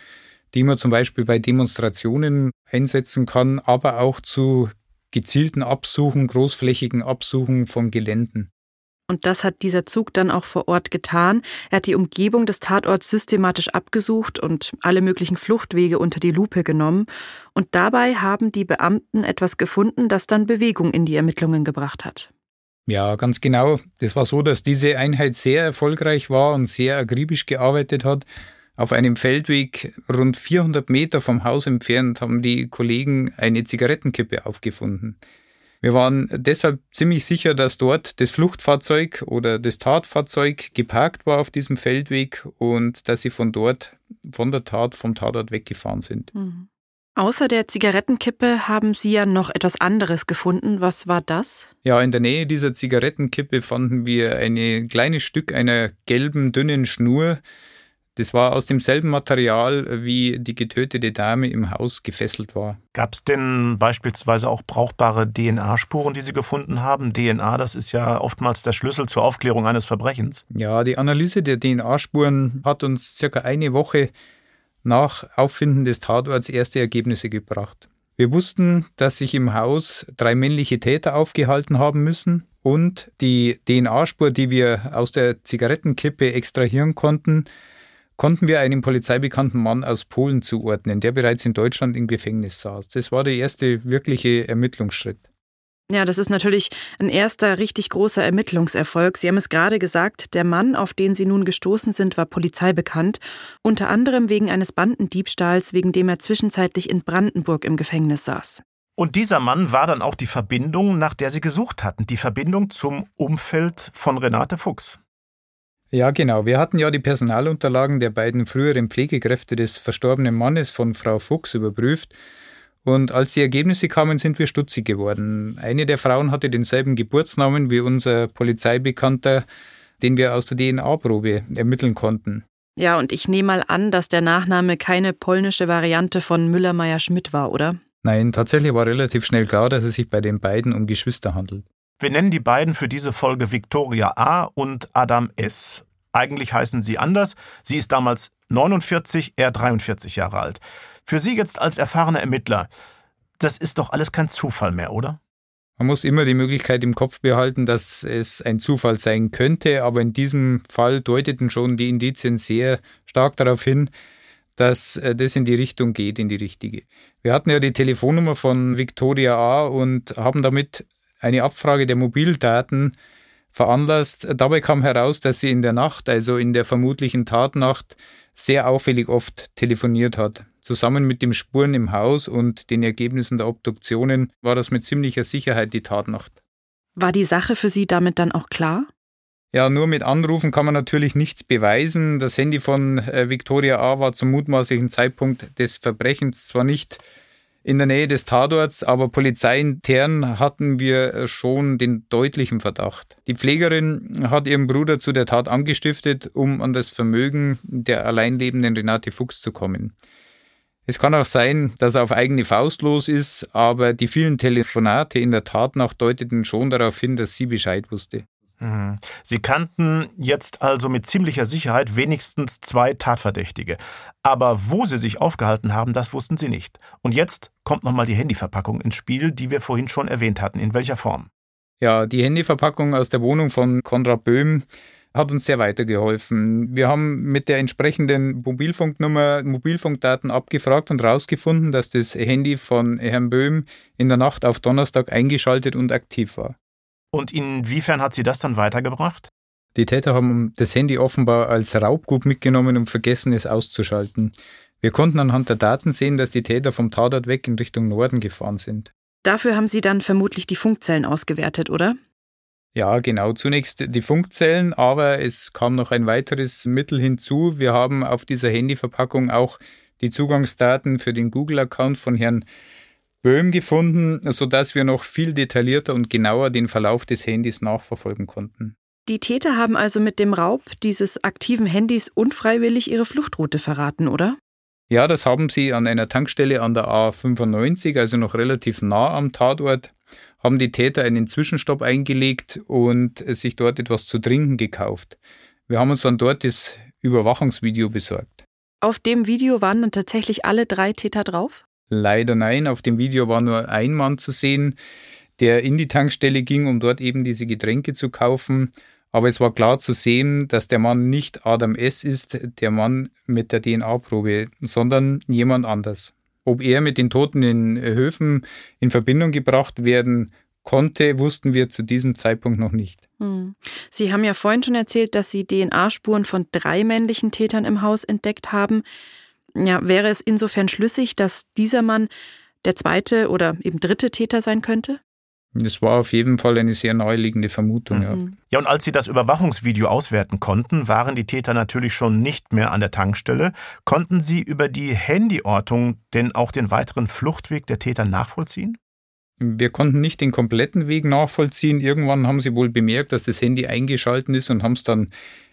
die man zum Beispiel bei Demonstrationen einsetzen kann, aber auch zu gezielten Absuchen, großflächigen Absuchen von Geländen. Und das hat dieser Zug dann auch vor Ort getan. Er hat die Umgebung des Tatorts systematisch abgesucht und alle möglichen Fluchtwege unter die Lupe genommen. Und dabei haben die Beamten etwas gefunden, das dann Bewegung in die Ermittlungen gebracht hat. Ja, ganz genau. Es war so, dass diese Einheit sehr erfolgreich war und sehr akribisch gearbeitet hat. Auf einem Feldweg rund 400 Meter vom Haus entfernt haben die Kollegen eine Zigarettenkippe aufgefunden. Wir waren deshalb ziemlich sicher, dass dort das Fluchtfahrzeug oder das Tatfahrzeug geparkt war auf diesem Feldweg und dass sie von dort, von der Tat, vom Tatort weggefahren sind. Mhm. Außer der Zigarettenkippe haben Sie ja noch etwas anderes gefunden. Was war das? Ja, in der Nähe dieser Zigarettenkippe fanden wir ein kleines Stück einer gelben, dünnen Schnur, das war aus demselben Material, wie die getötete Dame im Haus gefesselt war. Gab es denn beispielsweise auch brauchbare DNA-Spuren, die Sie gefunden haben? DNA, das ist ja oftmals der Schlüssel zur Aufklärung eines Verbrechens. Ja, die Analyse der DNA-Spuren hat uns circa eine Woche nach Auffinden des Tatorts erste Ergebnisse gebracht. Wir wussten, dass sich im Haus drei männliche Täter aufgehalten haben müssen und die DNA-Spur, die wir aus der Zigarettenkippe extrahieren konnten, konnten wir einen polizeibekannten Mann aus Polen zuordnen, der bereits in Deutschland im Gefängnis saß. Das war der erste wirkliche Ermittlungsschritt. Ja, das ist natürlich ein erster richtig großer Ermittlungserfolg. Sie haben es gerade gesagt, der Mann, auf den Sie nun gestoßen sind, war polizeibekannt, unter anderem wegen eines Bandendiebstahls, wegen dem er zwischenzeitlich in Brandenburg im Gefängnis saß. Und dieser Mann war dann auch die Verbindung, nach der Sie gesucht hatten, die Verbindung zum Umfeld von Renate Fuchs. Ja, genau. Wir hatten ja die Personalunterlagen der beiden früheren Pflegekräfte des verstorbenen Mannes von Frau Fuchs überprüft und als die Ergebnisse kamen, sind wir stutzig geworden. Eine der Frauen hatte denselben Geburtsnamen wie unser Polizeibekannter, den wir aus der DNA-Probe ermitteln konnten. Ja, und ich nehme mal an, dass der Nachname keine polnische Variante von Müller-Meyer-Schmidt war, oder? Nein, tatsächlich war relativ schnell klar, dass es sich bei den beiden um Geschwister handelt. Wir nennen die beiden für diese Folge Victoria A. und Adam S. Eigentlich heißen sie anders. Sie ist damals 49, er 43 Jahre alt. Für Sie jetzt als erfahrener Ermittler, das ist doch alles kein Zufall mehr, oder? Man muss immer die Möglichkeit im Kopf behalten, dass es ein Zufall sein könnte, aber in diesem Fall deuteten schon die Indizien sehr stark darauf hin, dass äh, das in die Richtung geht, in die richtige. Wir hatten ja die Telefonnummer von Victoria A und haben damit eine Abfrage der Mobildaten veranlasst. Dabei kam heraus, dass sie in der Nacht, also in der vermutlichen Tatnacht, sehr auffällig oft telefoniert hat. Zusammen mit den Spuren im Haus und den Ergebnissen der Obduktionen war das mit ziemlicher Sicherheit die Tatnacht. War die Sache für Sie damit dann auch klar? Ja, nur mit Anrufen kann man natürlich nichts beweisen. Das Handy von äh, Victoria A. war zum mutmaßlichen Zeitpunkt des Verbrechens zwar nicht in der Nähe des Tatorts, aber polizeiintern hatten wir schon den deutlichen Verdacht. Die Pflegerin hat ihren Bruder zu der Tat angestiftet, um an das Vermögen der alleinlebenden Renate Fuchs zu kommen. Es kann auch sein, dass er auf eigene Faust los ist, aber die vielen Telefonate in der Tatnacht deuteten schon darauf hin, dass sie Bescheid wusste. Sie kannten jetzt also mit ziemlicher Sicherheit wenigstens zwei Tatverdächtige. Aber wo sie sich aufgehalten haben, das wussten sie nicht. Und jetzt kommt nochmal die Handyverpackung ins Spiel, die wir vorhin schon erwähnt hatten. In welcher Form? Ja, die Handyverpackung aus der Wohnung von Konrad Böhm hat uns sehr weitergeholfen. Wir haben mit der entsprechenden Mobilfunknummer Mobilfunkdaten abgefragt und herausgefunden, dass das Handy von Herrn Böhm in der Nacht auf Donnerstag eingeschaltet und aktiv war. Und inwiefern hat sie das dann weitergebracht? Die Täter haben das Handy offenbar als Raubgut mitgenommen und vergessen, es auszuschalten. Wir konnten anhand der Daten sehen, dass die Täter vom Tatort weg in Richtung Norden gefahren sind. Dafür haben Sie dann vermutlich die Funkzellen ausgewertet, oder? Ja, genau. Zunächst die Funkzellen, aber es kam noch ein weiteres Mittel hinzu. Wir haben auf dieser Handyverpackung auch die Zugangsdaten für den Google-Account von Herrn Böhm gefunden, sodass wir noch viel detaillierter und genauer den Verlauf des Handys nachverfolgen konnten. Die Täter haben also mit dem Raub dieses aktiven Handys unfreiwillig ihre Fluchtroute verraten, oder? Ja, das haben sie an einer Tankstelle an der A95, also noch relativ nah am Tatort, haben die Täter einen Zwischenstopp eingelegt und sich dort etwas zu trinken gekauft. Wir haben uns dann dort das Überwachungsvideo besorgt. Auf dem Video waren dann tatsächlich alle drei Täter drauf? Leider nein, auf dem Video war nur ein Mann zu sehen, der in die Tankstelle ging, um dort eben diese Getränke zu kaufen. Aber es war klar zu sehen, dass der Mann nicht Adam S. ist, der Mann mit der DNA-Probe, sondern jemand anders. Ob er mit den Toten in Höfen in Verbindung gebracht werden konnte, wussten wir zu diesem Zeitpunkt noch nicht. Hm. Sie haben ja vorhin schon erzählt, dass Sie DNA-Spuren von drei männlichen Tätern im Haus entdeckt haben ja, wäre es insofern schlüssig, dass dieser Mann der zweite oder eben dritte Täter sein könnte? Das war auf jeden Fall eine sehr naheliegende Vermutung, mhm. ja. Ja, und als Sie das Überwachungsvideo auswerten konnten, waren die Täter natürlich schon nicht mehr an der Tankstelle. Konnten Sie über die Handyortung denn auch den weiteren Fluchtweg der Täter nachvollziehen? Wir konnten nicht den kompletten Weg nachvollziehen. Irgendwann haben sie wohl bemerkt, dass das Handy eingeschalten ist und haben es dann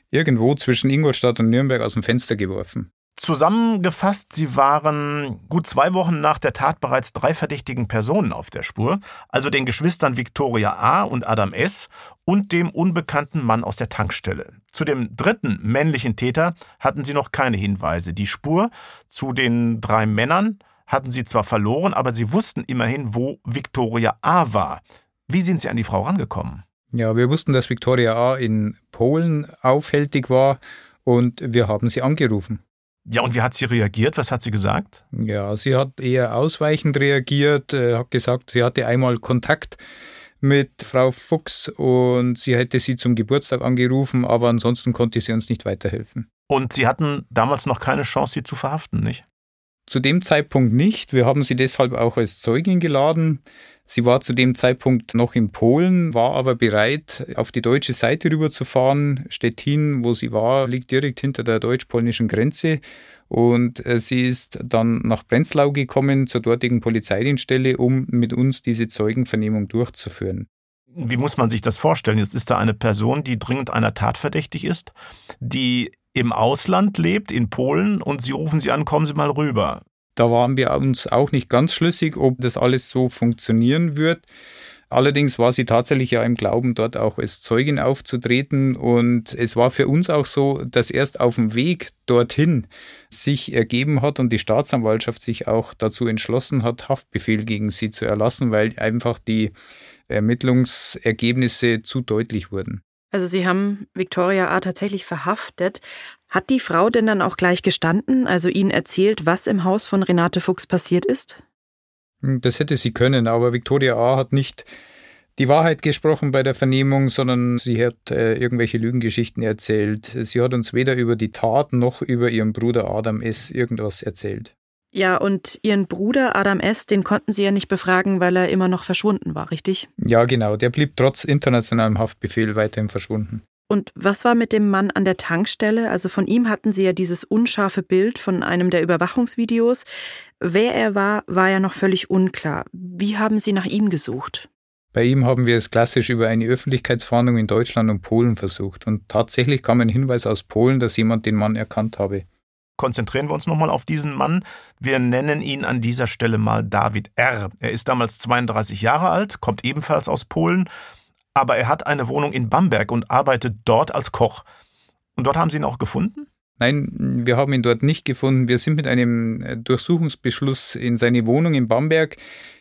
irgendwo zwischen Ingolstadt und Nürnberg aus dem Fenster geworfen. Zusammengefasst, sie waren gut zwei Wochen nach der Tat bereits drei verdächtigen Personen auf der Spur, also den Geschwistern Victoria A. und Adam S. und dem unbekannten Mann aus der Tankstelle. Zu dem dritten männlichen Täter hatten sie noch keine Hinweise. Die Spur zu den drei Männern hatten sie zwar verloren, aber sie wussten immerhin, wo Victoria A. war. Wie sind sie an die Frau rangekommen? Ja, wir wussten, dass Victoria A. in Polen aufhältig war und wir haben sie angerufen. Ja, und wie hat sie reagiert? Was hat sie gesagt? Ja, sie hat eher ausweichend reagiert, äh, hat gesagt, sie hatte einmal Kontakt mit Frau Fuchs und sie hätte sie zum Geburtstag angerufen, aber ansonsten konnte sie uns nicht weiterhelfen. Und Sie hatten damals noch keine Chance, sie zu verhaften, nicht? Zu dem Zeitpunkt nicht. Wir haben sie deshalb auch als Zeugin geladen. Sie war zu dem Zeitpunkt noch in Polen, war aber bereit, auf die deutsche Seite rüberzufahren. Stettin, wo sie war, liegt direkt hinter der deutsch-polnischen Grenze. Und äh, sie ist dann nach Prenzlau gekommen, zur dortigen Polizeidienststelle, um mit uns diese Zeugenvernehmung durchzuführen. Wie muss man sich das vorstellen? Jetzt ist da eine Person, die dringend einer Tat verdächtig ist, die im Ausland lebt, in Polen, und Sie rufen sie an, kommen Sie mal rüber. Da waren wir uns auch nicht ganz schlüssig, ob das alles so funktionieren wird. Allerdings war sie tatsächlich ja im Glauben, dort auch als Zeugin aufzutreten. Und es war für uns auch so, dass erst auf dem Weg dorthin sich ergeben hat und die Staatsanwaltschaft sich auch dazu entschlossen hat, Haftbefehl gegen sie zu erlassen, weil einfach die Ermittlungsergebnisse zu deutlich wurden. Also Sie haben Victoria A. tatsächlich verhaftet. Hat die Frau denn dann auch gleich gestanden, also Ihnen erzählt, was im Haus von Renate Fuchs passiert ist? Hm, das hätte sie können, aber Victoria A. hat nicht die Wahrheit gesprochen bei der Vernehmung, sondern sie hat äh, irgendwelche Lügengeschichten erzählt. Sie hat uns weder über die Tat noch über ihren Bruder Adam S. irgendwas erzählt. Ja, und Ihren Bruder Adam S., den konnten Sie ja nicht befragen, weil er immer noch verschwunden war, richtig? Ja, genau. Der blieb trotz internationalem Haftbefehl weiterhin verschwunden. Und was war mit dem Mann an der Tankstelle? Also von ihm hatten Sie ja dieses unscharfe Bild von einem der Überwachungsvideos. Wer er war, war ja noch völlig unklar. Wie haben Sie nach ihm gesucht? Bei ihm haben wir es klassisch über eine Öffentlichkeitsfahndung in Deutschland und Polen versucht. Und tatsächlich kam ein Hinweis aus Polen, dass jemand den Mann erkannt habe konzentrieren wir uns nochmal auf diesen Mann. Wir nennen ihn an dieser Stelle mal David R. Er ist damals 32 Jahre alt, kommt ebenfalls aus Polen, aber er hat eine Wohnung in Bamberg und arbeitet dort als Koch. Und dort haben Sie ihn auch gefunden? Nein, wir haben ihn dort nicht gefunden. Wir sind mit einem äh, Durchsuchungsbeschluss in seine Wohnung in Bamberg.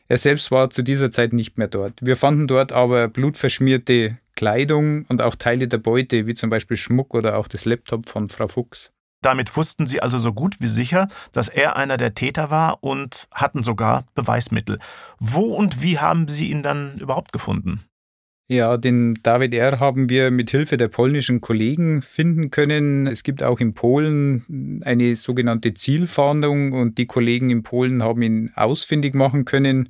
Er selbst war zu dieser Zeit nicht mehr dort. Wir fanden dort aber blutverschmierte Kleidung und auch Teile der Beute, wie zum Beispiel Schmuck oder auch das Laptop von Frau Fuchs. Damit wussten sie also so gut wie sicher, dass er einer der Täter war und hatten sogar Beweismittel. Wo und wie haben sie ihn dann überhaupt gefunden? Ja, den David R. haben wir mit Hilfe der polnischen Kollegen finden können. Es gibt auch in Polen eine sogenannte Zielfahndung und die Kollegen in Polen haben ihn ausfindig machen können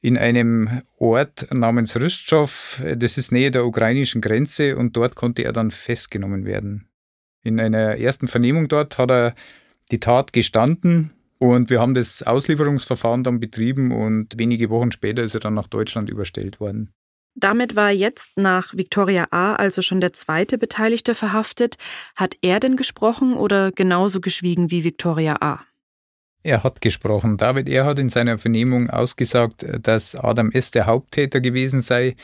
in einem Ort namens Rystschow. Das ist nähe der ukrainischen Grenze und dort konnte er dann festgenommen werden. In einer ersten Vernehmung dort hat er die Tat gestanden und wir haben das Auslieferungsverfahren dann betrieben und wenige Wochen später ist er dann nach Deutschland überstellt worden. Damit war jetzt nach Victoria A. also schon der zweite Beteiligte verhaftet. Hat er denn gesprochen oder genauso geschwiegen wie Victoria A.? Er hat gesprochen. David R. hat in seiner Vernehmung ausgesagt, dass Adam S. der Haupttäter gewesen sei.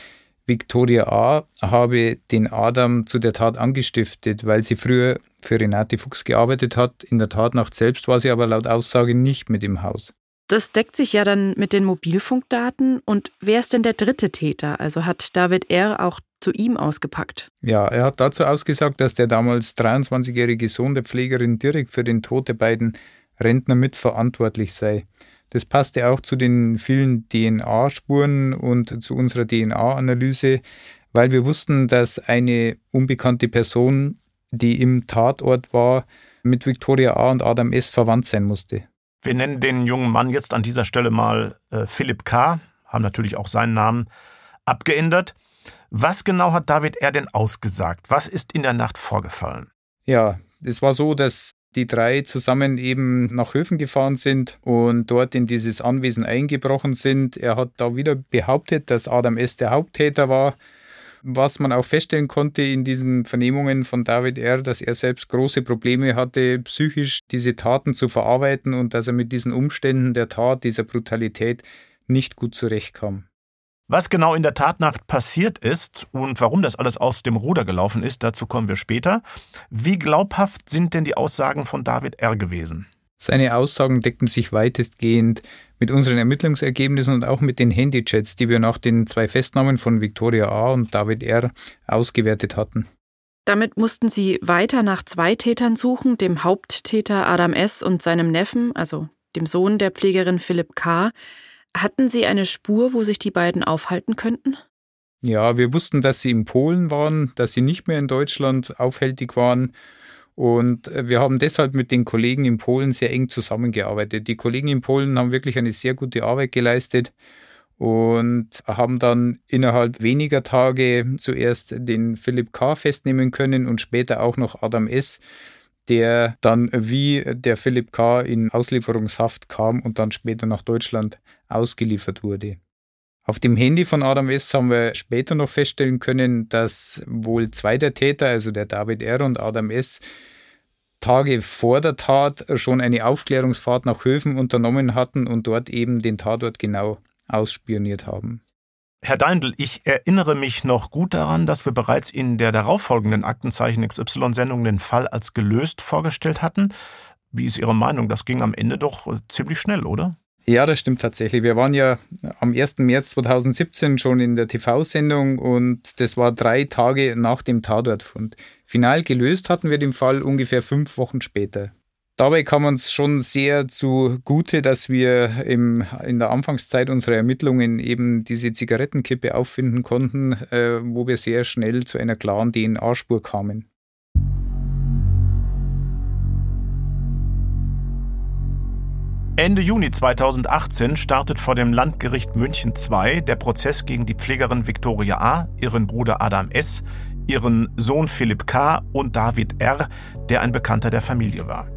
Victoria A. habe den Adam zu der Tat angestiftet, weil sie früher für Renate Fuchs gearbeitet hat. In der Tatnacht selbst war sie aber laut Aussage nicht mit im Haus. Das deckt sich ja dann mit den Mobilfunkdaten. Und wer ist denn der dritte Täter? Also hat David R. auch zu ihm ausgepackt? Ja, er hat dazu ausgesagt, dass der damals 23-jährige Sohn der Pflegerin direkt für den Tod der beiden Rentner mitverantwortlich sei. Das passte auch zu den vielen DNA-Spuren und zu unserer DNA-Analyse, weil wir wussten, dass eine unbekannte Person, die im Tatort war, mit Victoria A. und Adam S. verwandt sein musste. Wir nennen den jungen Mann jetzt an dieser Stelle mal äh, Philipp K., haben natürlich auch seinen Namen abgeändert. Was genau hat David R. denn ausgesagt? Was ist in der Nacht vorgefallen? Ja, es war so, dass die drei zusammen eben nach Höfen gefahren sind und dort in dieses Anwesen eingebrochen sind. Er hat da wieder behauptet, dass Adam S. der Haupttäter war. Was man auch feststellen konnte in diesen Vernehmungen von David R., dass er selbst große Probleme hatte, psychisch diese Taten zu verarbeiten und dass er mit diesen Umständen der Tat, dieser Brutalität nicht gut zurechtkam. Was genau in der Tatnacht passiert ist und warum das alles aus dem Ruder gelaufen ist, dazu kommen wir später. Wie glaubhaft sind denn die Aussagen von David R. gewesen? Seine Aussagen deckten sich weitestgehend mit unseren Ermittlungsergebnissen und auch mit den Handychats, die wir nach den zwei Festnahmen von Victoria A. und David R. ausgewertet hatten. Damit mussten sie weiter nach zwei Tätern suchen, dem Haupttäter Adam S. und seinem Neffen, also dem Sohn der Pflegerin Philipp K. Hatten Sie eine Spur, wo sich die beiden aufhalten könnten? Ja, wir wussten, dass sie in Polen waren, dass sie nicht mehr in Deutschland aufhältig waren. Und äh, wir haben deshalb mit den Kollegen in Polen sehr eng zusammengearbeitet. Die Kollegen in Polen haben wirklich eine sehr gute Arbeit geleistet und haben dann innerhalb weniger Tage zuerst den Philipp K. festnehmen können und später auch noch Adam S., der dann wie der Philipp K. in Auslieferungshaft kam und dann später nach Deutschland ausgeliefert wurde. Auf dem Handy von Adam S. haben wir später noch feststellen können, dass wohl zwei der Täter, also der David R. und Adam S., Tage vor der Tat schon eine Aufklärungsfahrt nach Höfen unternommen hatten und dort eben den Tatort genau ausspioniert haben. Herr Deindl, ich erinnere mich noch gut daran, dass wir bereits in der darauffolgenden Aktenzeichen XY-Sendung den Fall als gelöst vorgestellt hatten. Wie ist Ihre Meinung? Das ging am Ende doch ziemlich schnell, oder? Ja, das stimmt tatsächlich. Wir waren ja am 1. März 2017 schon in der TV-Sendung und das war drei Tage nach dem Tatortfund. Final gelöst hatten wir den Fall ungefähr fünf Wochen später. Dabei kam uns schon sehr zugute, dass wir im, in der Anfangszeit unserer Ermittlungen eben diese Zigarettenkippe auffinden konnten, äh, wo wir sehr schnell zu einer klaren DNA-Spur kamen. Ende Juni 2018 startet vor dem Landgericht München II der Prozess gegen die Pflegerin Viktoria A., ihren Bruder Adam S., ihren Sohn Philipp K. und David R., der ein Bekannter der Familie war.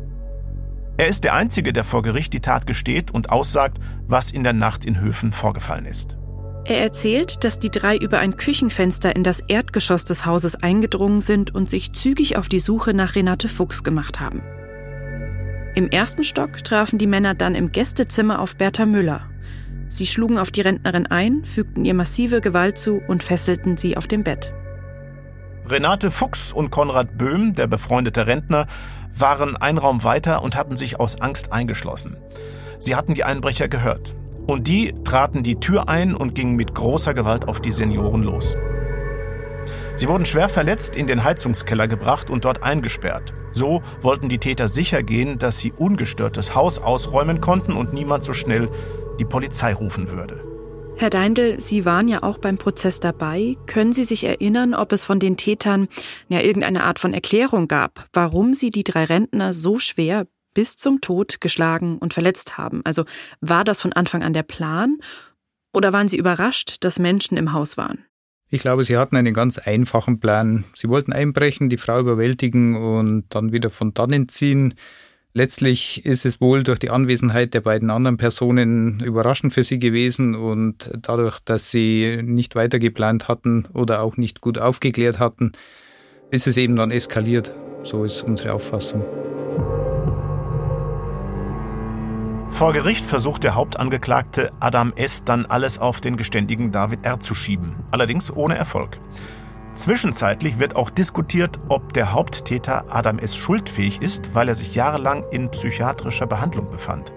Er ist der Einzige, der vor Gericht die Tat gesteht und aussagt, was in der Nacht in Höfen vorgefallen ist. Er erzählt, dass die drei über ein Küchenfenster in das Erdgeschoss des Hauses eingedrungen sind und sich zügig auf die Suche nach Renate Fuchs gemacht haben. Im ersten Stock trafen die Männer dann im Gästezimmer auf Bertha Müller. Sie schlugen auf die Rentnerin ein, fügten ihr massive Gewalt zu und fesselten sie auf dem Bett. Renate Fuchs und Konrad Böhm, der befreundete Rentner, waren ein Raum weiter und hatten sich aus Angst eingeschlossen. Sie hatten die Einbrecher gehört. Und die traten die Tür ein und gingen mit großer Gewalt auf die Senioren los. Sie wurden schwer verletzt in den Heizungskeller gebracht und dort eingesperrt. So wollten die Täter sicher gehen, dass sie ungestört das Haus ausräumen konnten und niemand so schnell die Polizei rufen würde. Herr Deindl, Sie waren ja auch beim Prozess dabei. Können Sie sich erinnern, ob es von den Tätern ja irgendeine Art von Erklärung gab, warum sie die drei Rentner so schwer bis zum Tod geschlagen und verletzt haben? Also war das von Anfang an der Plan oder waren Sie überrascht, dass Menschen im Haus waren? Ich glaube, sie hatten einen ganz einfachen Plan. Sie wollten einbrechen, die Frau überwältigen und dann wieder von dannen ziehen. Letztlich ist es wohl durch die Anwesenheit der beiden anderen Personen überraschend für sie gewesen und dadurch, dass sie nicht weiter geplant hatten oder auch nicht gut aufgeklärt hatten, ist es eben dann eskaliert. So ist unsere Auffassung. Vor Gericht versucht der Hauptangeklagte Adam S. dann alles auf den geständigen David R. zu schieben, allerdings ohne Erfolg. Zwischenzeitlich wird auch diskutiert, ob der Haupttäter Adam S. schuldfähig ist, weil er sich jahrelang in psychiatrischer Behandlung befand.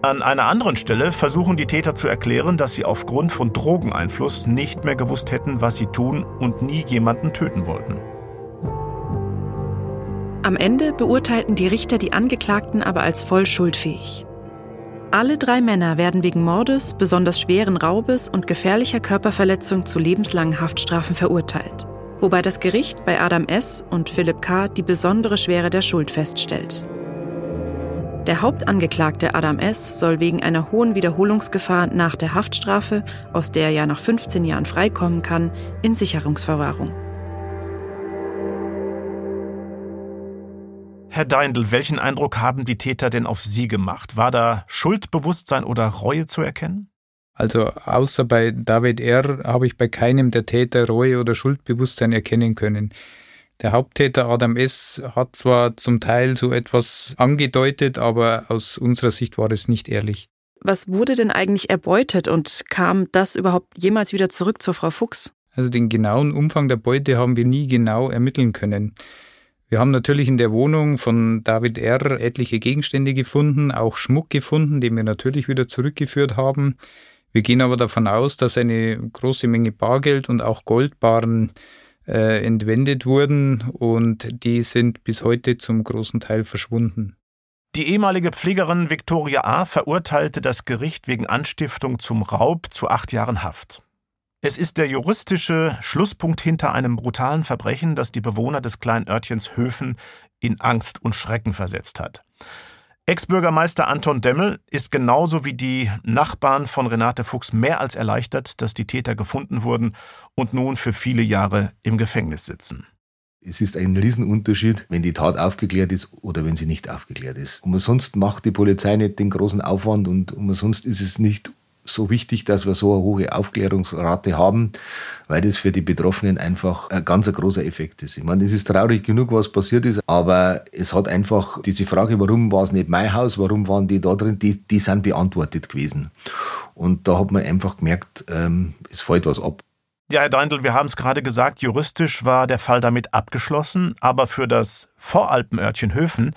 An einer anderen Stelle versuchen die Täter zu erklären, dass sie aufgrund von Drogeneinfluss nicht mehr gewusst hätten, was sie tun und nie jemanden töten wollten. Am Ende beurteilten die Richter die Angeklagten aber als voll schuldfähig. Alle drei Männer werden wegen Mordes, besonders schweren Raubes und gefährlicher Körperverletzung zu lebenslangen Haftstrafen verurteilt. Wobei das Gericht bei Adam S. und Philipp K. die besondere Schwere der Schuld feststellt. Der Hauptangeklagte Adam S. soll wegen einer hohen Wiederholungsgefahr nach der Haftstrafe, aus der er ja nach 15 Jahren freikommen kann, in Sicherungsverwahrung. Herr Deindl, welchen Eindruck haben die Täter denn auf Sie gemacht? War da Schuldbewusstsein oder Reue zu erkennen? Also außer bei David R. habe ich bei keinem der Täter Reue oder Schuldbewusstsein erkennen können. Der Haupttäter Adam S. hat zwar zum Teil so etwas angedeutet, aber aus unserer Sicht war es nicht ehrlich. Was wurde denn eigentlich erbeutet und kam das überhaupt jemals wieder zurück zur Frau Fuchs? Also den genauen Umfang der Beute haben wir nie genau ermitteln können. Wir haben natürlich in der Wohnung von David R. etliche Gegenstände gefunden, auch Schmuck gefunden, den wir natürlich wieder zurückgeführt haben. Wir gehen aber davon aus, dass eine große Menge Bargeld und auch Goldbarren äh, entwendet wurden und die sind bis heute zum großen Teil verschwunden. Die ehemalige Pflegerin Victoria A. verurteilte das Gericht wegen Anstiftung zum Raub zu acht Jahren Haft. Es ist der juristische Schlusspunkt hinter einem brutalen Verbrechen, das die Bewohner des kleinen Örtchens Höfen in Angst und Schrecken versetzt hat. Ex-Bürgermeister Anton Demmel ist genauso wie die Nachbarn von Renate Fuchs mehr als erleichtert, dass die Täter gefunden wurden und nun für viele Jahre im Gefängnis sitzen. Es ist ein Riesenunterschied, wenn die Tat aufgeklärt ist oder wenn sie nicht aufgeklärt ist. Umsonst macht die Polizei nicht den großen Aufwand und umsonst ist es nicht so wichtig, dass wir so eine hohe Aufklärungsrate haben, weil das für die Betroffenen einfach ein ganz großer Effekt ist. Ich meine, es ist traurig genug, was passiert ist, aber es hat einfach diese Frage, warum war es nicht mein Haus, warum waren die da drin, die, die sind beantwortet gewesen. Und da hat man einfach gemerkt, ähm, es fällt was ab. Ja, Herr Deindl, wir haben es gerade gesagt, juristisch war der Fall damit abgeschlossen, aber für das Voralpenörtchen Höfen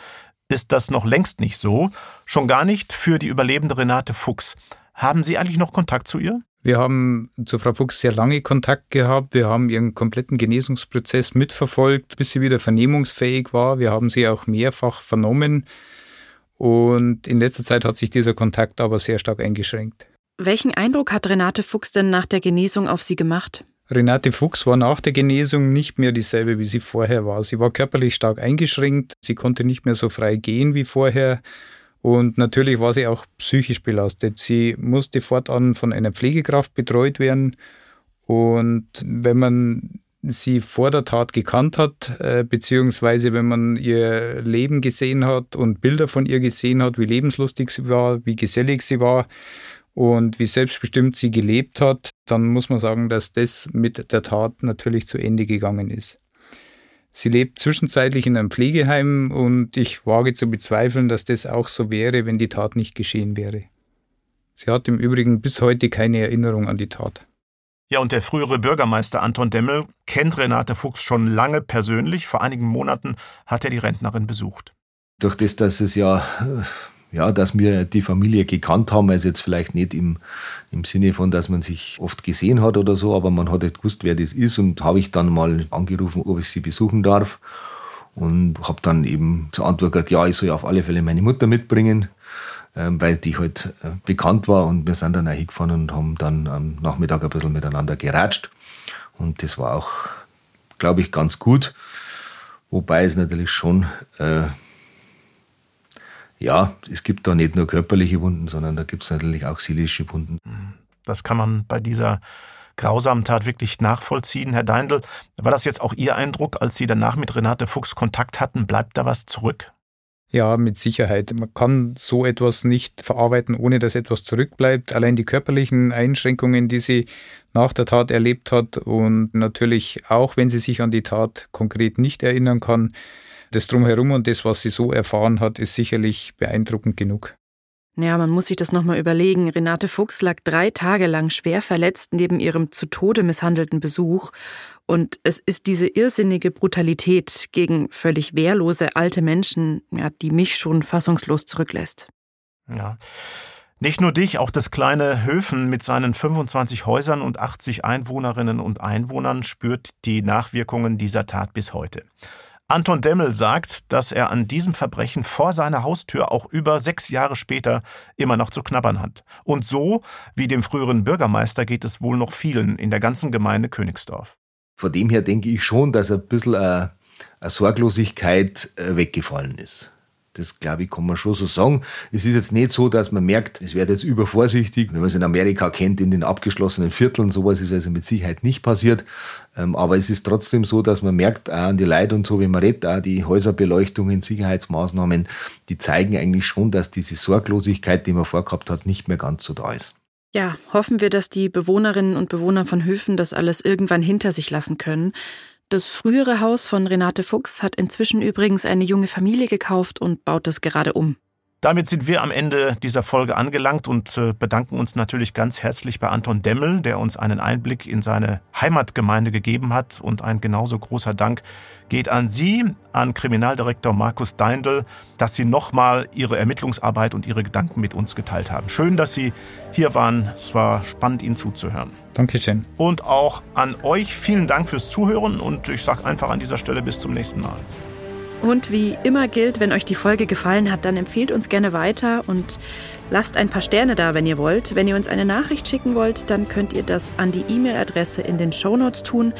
ist das noch längst nicht so, schon gar nicht für die überlebende Renate Fuchs. Haben Sie eigentlich noch Kontakt zu ihr? Wir haben zu Frau Fuchs sehr lange Kontakt gehabt. Wir haben ihren kompletten Genesungsprozess mitverfolgt, bis sie wieder vernehmungsfähig war. Wir haben sie auch mehrfach vernommen. Und in letzter Zeit hat sich dieser Kontakt aber sehr stark eingeschränkt. Welchen Eindruck hat Renate Fuchs denn nach der Genesung auf Sie gemacht? Renate Fuchs war nach der Genesung nicht mehr dieselbe, wie sie vorher war. Sie war körperlich stark eingeschränkt, sie konnte nicht mehr so frei gehen wie vorher und natürlich war sie auch psychisch belastet. Sie musste fortan von einer Pflegekraft betreut werden. Und wenn man sie vor der Tat gekannt hat, äh, beziehungsweise wenn man ihr Leben gesehen hat und Bilder von ihr gesehen hat, wie lebenslustig sie war, wie gesellig sie war und wie selbstbestimmt sie gelebt hat, dann muss man sagen, dass das mit der Tat natürlich zu Ende gegangen ist. Sie lebt zwischenzeitlich in einem Pflegeheim und ich wage zu bezweifeln, dass das auch so wäre, wenn die Tat nicht geschehen wäre. Sie hat im Übrigen bis heute keine Erinnerung an die Tat. Ja, und der frühere Bürgermeister Anton Demmel kennt Renate Fuchs schon lange persönlich. Vor einigen Monaten hat er die Rentnerin besucht. Durch das, dass es ja ja, dass wir die Familie gekannt haben, also jetzt vielleicht nicht im, im Sinne von, dass man sich oft gesehen hat oder so, aber man hat halt gewusst, wer das ist und habe ich dann mal angerufen, ob ich sie besuchen darf und habe dann eben zur Antwort gesagt, ja, ich soll auf alle Fälle meine Mutter mitbringen, ähm, weil die halt äh, bekannt war und wir sind dann auch hingefahren und haben dann am Nachmittag ein bisschen miteinander geratscht und das war auch, glaube ich, ganz gut, wobei es natürlich schon äh, ja, es gibt da nicht nur körperliche Wunden, sondern da gibt es natürlich auch seelische Wunden. Das kann man bei dieser grausamen Tat wirklich nachvollziehen. Herr Deindl, war das jetzt auch Ihr Eindruck, als Sie danach mit Renate Fuchs Kontakt hatten? Bleibt da was zurück? Ja, mit Sicherheit. Man kann so etwas nicht verarbeiten, ohne dass etwas zurückbleibt. Allein die körperlichen Einschränkungen, die sie nach der Tat erlebt hat und natürlich auch, wenn sie sich an die Tat konkret nicht erinnern kann, das Drumherum und das, was sie so erfahren hat, ist sicherlich beeindruckend genug. Ja, man muss sich das nochmal überlegen. Renate Fuchs lag drei Tage lang schwer verletzt neben ihrem zu Tode misshandelten Besuch. Und es ist diese irrsinnige Brutalität gegen völlig wehrlose alte Menschen, ja, die mich schon fassungslos zurücklässt. Ja. Nicht nur dich, auch das kleine Höfen mit seinen 25 Häusern und 80 Einwohnerinnen und Einwohnern spürt die Nachwirkungen dieser Tat bis heute. Anton Demmel sagt, dass er an diesem Verbrechen vor seiner Haustür auch über sechs Jahre später immer noch zu knabbern hat. Und so, wie dem früheren Bürgermeister, geht es wohl noch vielen in der ganzen Gemeinde Königsdorf. Von dem her denke ich schon, dass ein bisschen eine, eine Sorglosigkeit äh, weggefallen ist. Das glaube ich, kann man schon so sagen. Es ist jetzt nicht so, dass man merkt, es wird jetzt übervorsichtig, wenn man es in Amerika kennt, in den abgeschlossenen Vierteln. Sowas ist also mit Sicherheit nicht passiert. Ähm, aber es ist trotzdem so, dass man merkt, auch an die Leute und so, wenn man redet, auch die Häuserbeleuchtungen, Sicherheitsmaßnahmen, die zeigen eigentlich schon, dass diese Sorglosigkeit, die man vorgehabt hat, nicht mehr ganz so da ist. Ja, hoffen wir, dass die Bewohnerinnen und Bewohner von Höfen das alles irgendwann hinter sich lassen können. Das frühere Haus von Renate Fuchs hat inzwischen übrigens eine junge Familie gekauft und baut es gerade um. Damit sind wir am Ende dieser Folge angelangt und äh, bedanken uns natürlich ganz herzlich bei Anton Demmel, der uns einen Einblick in seine Heimatgemeinde gegeben hat. Und ein genauso großer Dank geht an Sie, an Kriminaldirektor Markus Deindl, dass Sie nochmal Ihre Ermittlungsarbeit und Ihre Gedanken mit uns geteilt haben. Schön, dass Sie hier waren. Es war spannend, Ihnen zuzuhören. Dankeschön. Und auch an euch vielen Dank fürs Zuhören und ich sage einfach an dieser Stelle bis zum nächsten Mal. Und wie immer gilt, wenn euch die Folge gefallen hat, dann empfehlt uns gerne weiter und lasst ein paar Sterne da, wenn ihr wollt. Wenn ihr uns eine Nachricht schicken wollt, dann könnt ihr das an die E-Mail-Adresse in den Shownotes tun.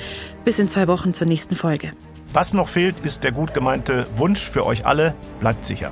Bis in zwei Wochen zur nächsten Folge. Was noch fehlt, ist der gut gemeinte Wunsch für euch alle. Bleibt sicher.